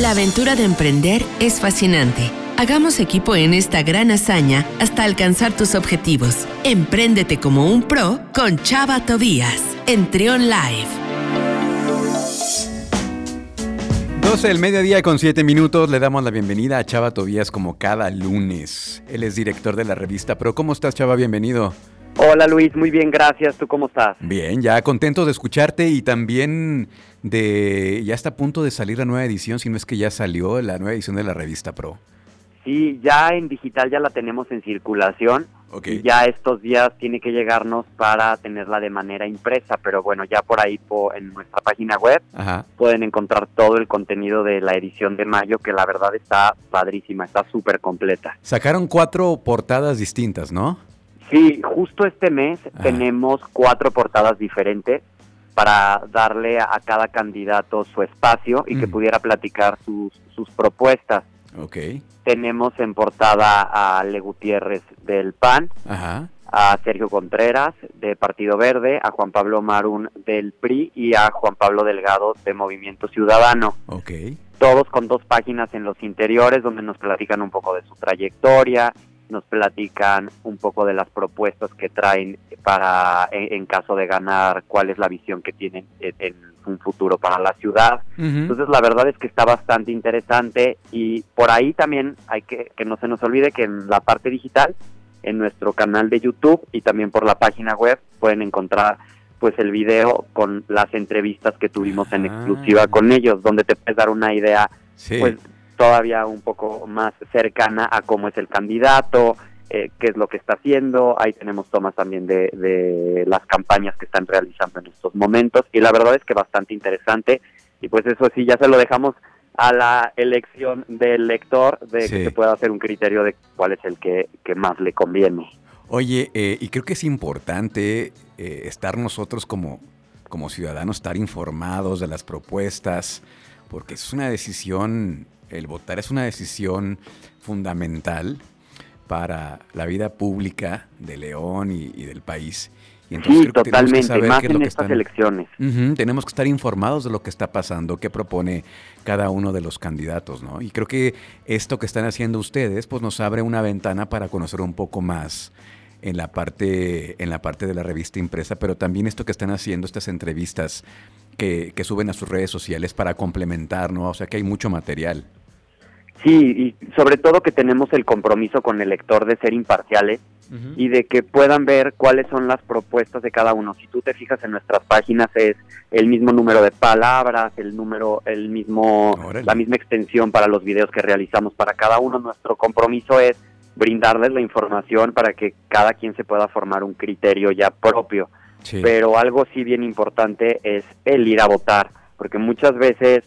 La aventura de emprender es fascinante. Hagamos equipo en esta gran hazaña hasta alcanzar tus objetivos. Empréndete como un pro con Chava Tobías en Trion Live. 12 del mediodía con 7 minutos. Le damos la bienvenida a Chava Tobías como cada lunes. Él es director de la revista Pro. ¿Cómo estás, Chava? Bienvenido. Hola Luis, muy bien, gracias. ¿Tú cómo estás? Bien, ya contento de escucharte y también de... Ya está a punto de salir la nueva edición, si no es que ya salió la nueva edición de la revista Pro. Sí, ya en digital ya la tenemos en circulación. Y ya estos días tiene que llegarnos para tenerla de manera impresa, pero bueno, ya por ahí en nuestra página web pueden encontrar todo el contenido de la edición de mayo, que la verdad está padrísima, está súper completa. Sacaron cuatro portadas distintas, ¿no? Sí, justo este mes tenemos cuatro portadas diferentes para darle a, cada candidato su espacio y que mm. pudiera platicar sus, sus propuestas. Okay. Tenemos en portada a Le Gutiérrez del PAN, a Sergio Contreras de Partido Verde, a Juan Pablo Marún del PRI y a Juan Pablo Delgado de Movimiento Ciudadano. Okay. Todos con dos páginas en los interiores donde nos platican un poco de su trayectoria, nos platican un poco de las propuestas que traen para, en, caso de ganar, cuál es la visión que tienen en, un futuro para la ciudad. Entonces, la verdad es que está bastante interesante y por ahí también hay que que no se nos olvide que en la parte digital, en nuestro canal de YouTube y también por la página web pueden encontrar pues el video con las entrevistas que tuvimos en ah. exclusiva con ellos, donde te puedes dar una idea pues todavía un poco más cercana a cómo es el candidato, eh, qué es lo que está haciendo. Ahí tenemos tomas también de, de, las campañas que están realizando en estos momentos y la verdad es que bastante interesante y pues eso sí, ya se lo dejamos a la elección del lector de que se pueda hacer un criterio de cuál es el que, más le conviene. Oye, eh, y creo que es importante eh, estar nosotros como, como ciudadanos, estar informados de las propuestas, porque es una decisión el votar es una decisión fundamental para la vida pública de León y, del país. Y entonces sí, totalmente, más en estas elecciones. tenemos que estar informados de lo que está pasando, qué propone cada uno de los candidatos, ¿no? Y creo que esto que están haciendo ustedes, pues nos abre una ventana para conocer un poco más en la parte, en la parte de la revista impresa, pero también esto que están haciendo, estas entrevistas que, que suben a sus redes sociales para complementar, ¿no? O sea que hay mucho material. Sí, y sobre todo que tenemos el compromiso con el lector de ser imparciales y de que puedan ver cuáles son las propuestas de cada uno. Si tú te fijas en nuestras páginas es el mismo número de palabras, el número, el mismo, la misma extensión para los videos que realizamos para cada uno. Nuestro compromiso es brindarles la información para que cada quien se pueda formar un criterio ya propio. Pero algo sí bien importante es el ir a votar, porque muchas veces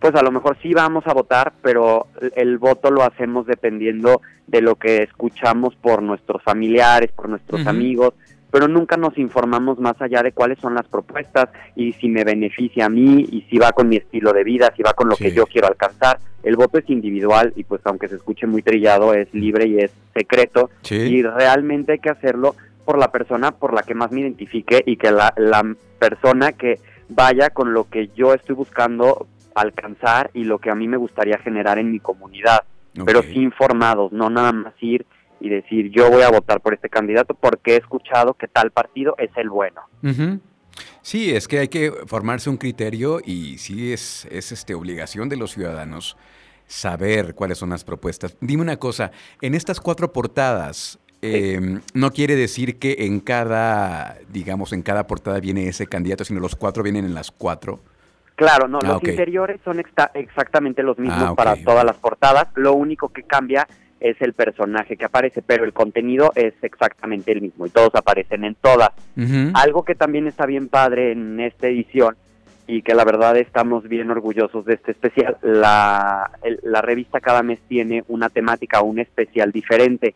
pues a lo mejor sí vamos a votar, pero el voto lo hacemos dependiendo de lo que escuchamos por nuestros familiares, por nuestros amigos, pero nunca nos informamos más allá de cuáles son las propuestas y si me beneficia a mí y si va con mi estilo de vida, si va con lo que yo quiero alcanzar. El voto es individual y pues aunque se escuche muy trillado, es libre y es secreto y realmente hay que hacerlo por la persona por la que más me identifique y que la, la persona que vaya con lo que yo estoy buscando alcanzar y lo que a mí me gustaría generar en mi comunidad, pero sí informados, no nada más ir y decir yo voy a votar por este candidato porque he escuchado que tal partido es el bueno. Sí, es que hay que formarse un criterio y sí es, es este, obligación de los ciudadanos saber cuáles son las propuestas. Dime una cosa, en estas cuatro portadas, em, no quiere decir que en cada, digamos, en cada portada viene ese candidato, sino los cuatro vienen en las cuatro. Claro, no, los ah, interiores son exactamente los mismos ah, para todas las portadas, lo único que cambia es el personaje que aparece, pero el contenido es exactamente el mismo y todos aparecen en todas. Algo que también está bien padre en esta edición y que la verdad estamos bien orgullosos de este especial, la, la revista cada mes tiene una temática, un especial diferente.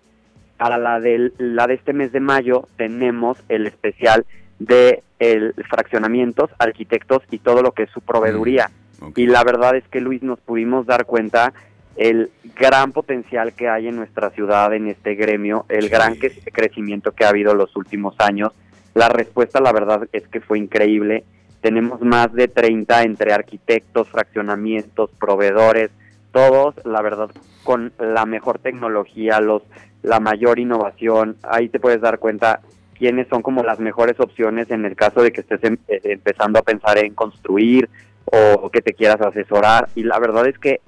Para la, del, la de este mes de mayo tenemos el especial de el fraccionamientos, arquitectos y todo lo que es su proveeduría. Mm, y la verdad es que Luis nos pudimos dar cuenta el gran potencial que hay en nuestra ciudad en este gremio, el gran crecimiento que ha habido los últimos años. La respuesta, la verdad, es que fue increíble tenemos más de 30 entre arquitectos, fraccionamientos, proveedores, todos, la verdad, con la mejor tecnología, los la mayor innovación. Ahí te puedes dar cuenta quiénes son como las mejores opciones en el caso de que estés em, eh, empezando a pensar en construir o que te quieras asesorar. Y la verdad es que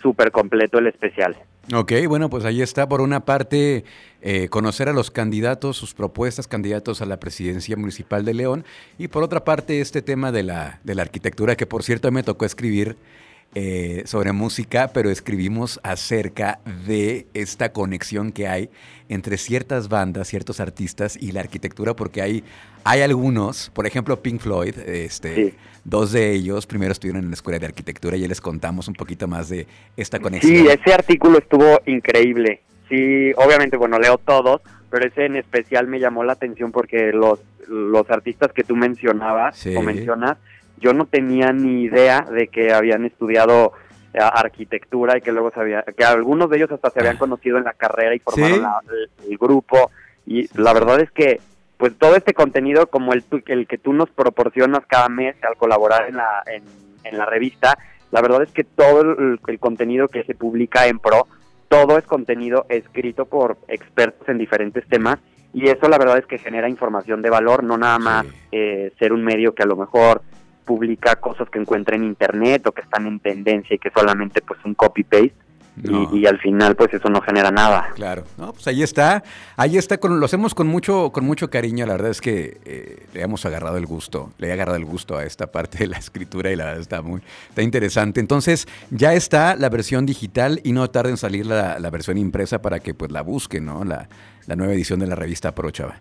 súper completo el especial. Ok, bueno, pues ahí está. Por una parte, eh, conocer a los candidatos, sus propuestas, candidatos a la presidencia municipal de León. Y por otra parte, este tema de la, de la arquitectura, que por cierto me tocó escribir eh, sobre música, pero escribimos acerca de esta conexión que hay entre ciertas bandas, ciertos artistas y la arquitectura, porque hay, hay algunos, por ejemplo Pink Floyd, este, dos de ellos primero estuvieron en la escuela de arquitectura y ya les contamos un poquito más de esta conexión. Sí, ese artículo estuvo increíble. Sí, obviamente, bueno, leo todos, pero ese en especial me llamó la atención porque los, los artistas que tú mencionabas o mencionas, yo no tenía ni idea de que habían estudiado eh, arquitectura y que luego sabía que algunos de ellos hasta se habían ah. conocido en la carrera y formaron el, grupo. Y la verdad es que pues todo este contenido como el, el que tú nos proporcionas cada mes al colaborar en la, en, la revista, la verdad es que todo el, el, contenido que se publica en Pro, todo es contenido escrito por expertos en diferentes temas y eso la verdad es que genera información de valor, no nada más eh, ser un medio que a lo mejor publica cosas que encuentra en internet o que están en tendencia y que solamente pues un copy paste y, al final pues eso no genera nada. Claro, no, pues ahí está, ahí está, con, lo hacemos con mucho, con mucho cariño, la verdad es que eh, le hemos agarrado el gusto, le he agarrado el gusto a esta parte de la escritura y la verdad está muy, está interesante. Entonces ya está la versión digital y no tarde en salir la, versión impresa para que pues la busquen, ¿no? La, la nueva edición de la revista Pro Chava.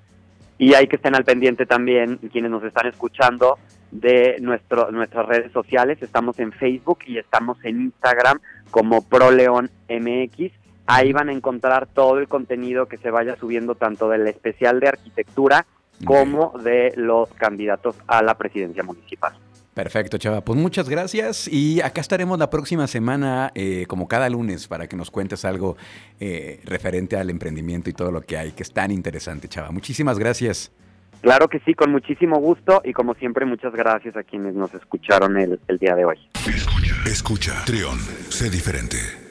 Y hay que estén al pendiente también quienes nos están escuchando de nuestro, nuestras redes sociales. Estamos en Facebook y estamos en Instagram como ProLeón MX. Ahí van a encontrar todo el contenido que se vaya subiendo tanto del especial de arquitectura como de los candidatos a la presidencia municipal. Perfecto, Chava. Pues muchas gracias y acá estaremos la próxima semana, eh, como cada lunes, para que nos cuentes algo eh, referente al emprendimiento y todo lo que hay, que es tan interesante, Chava. Muchísimas gracias. Claro que sí, con muchísimo gusto y como siempre muchas gracias a quienes nos escucharon el, el día de hoy. Escucha, escucha, Trión, sé diferente.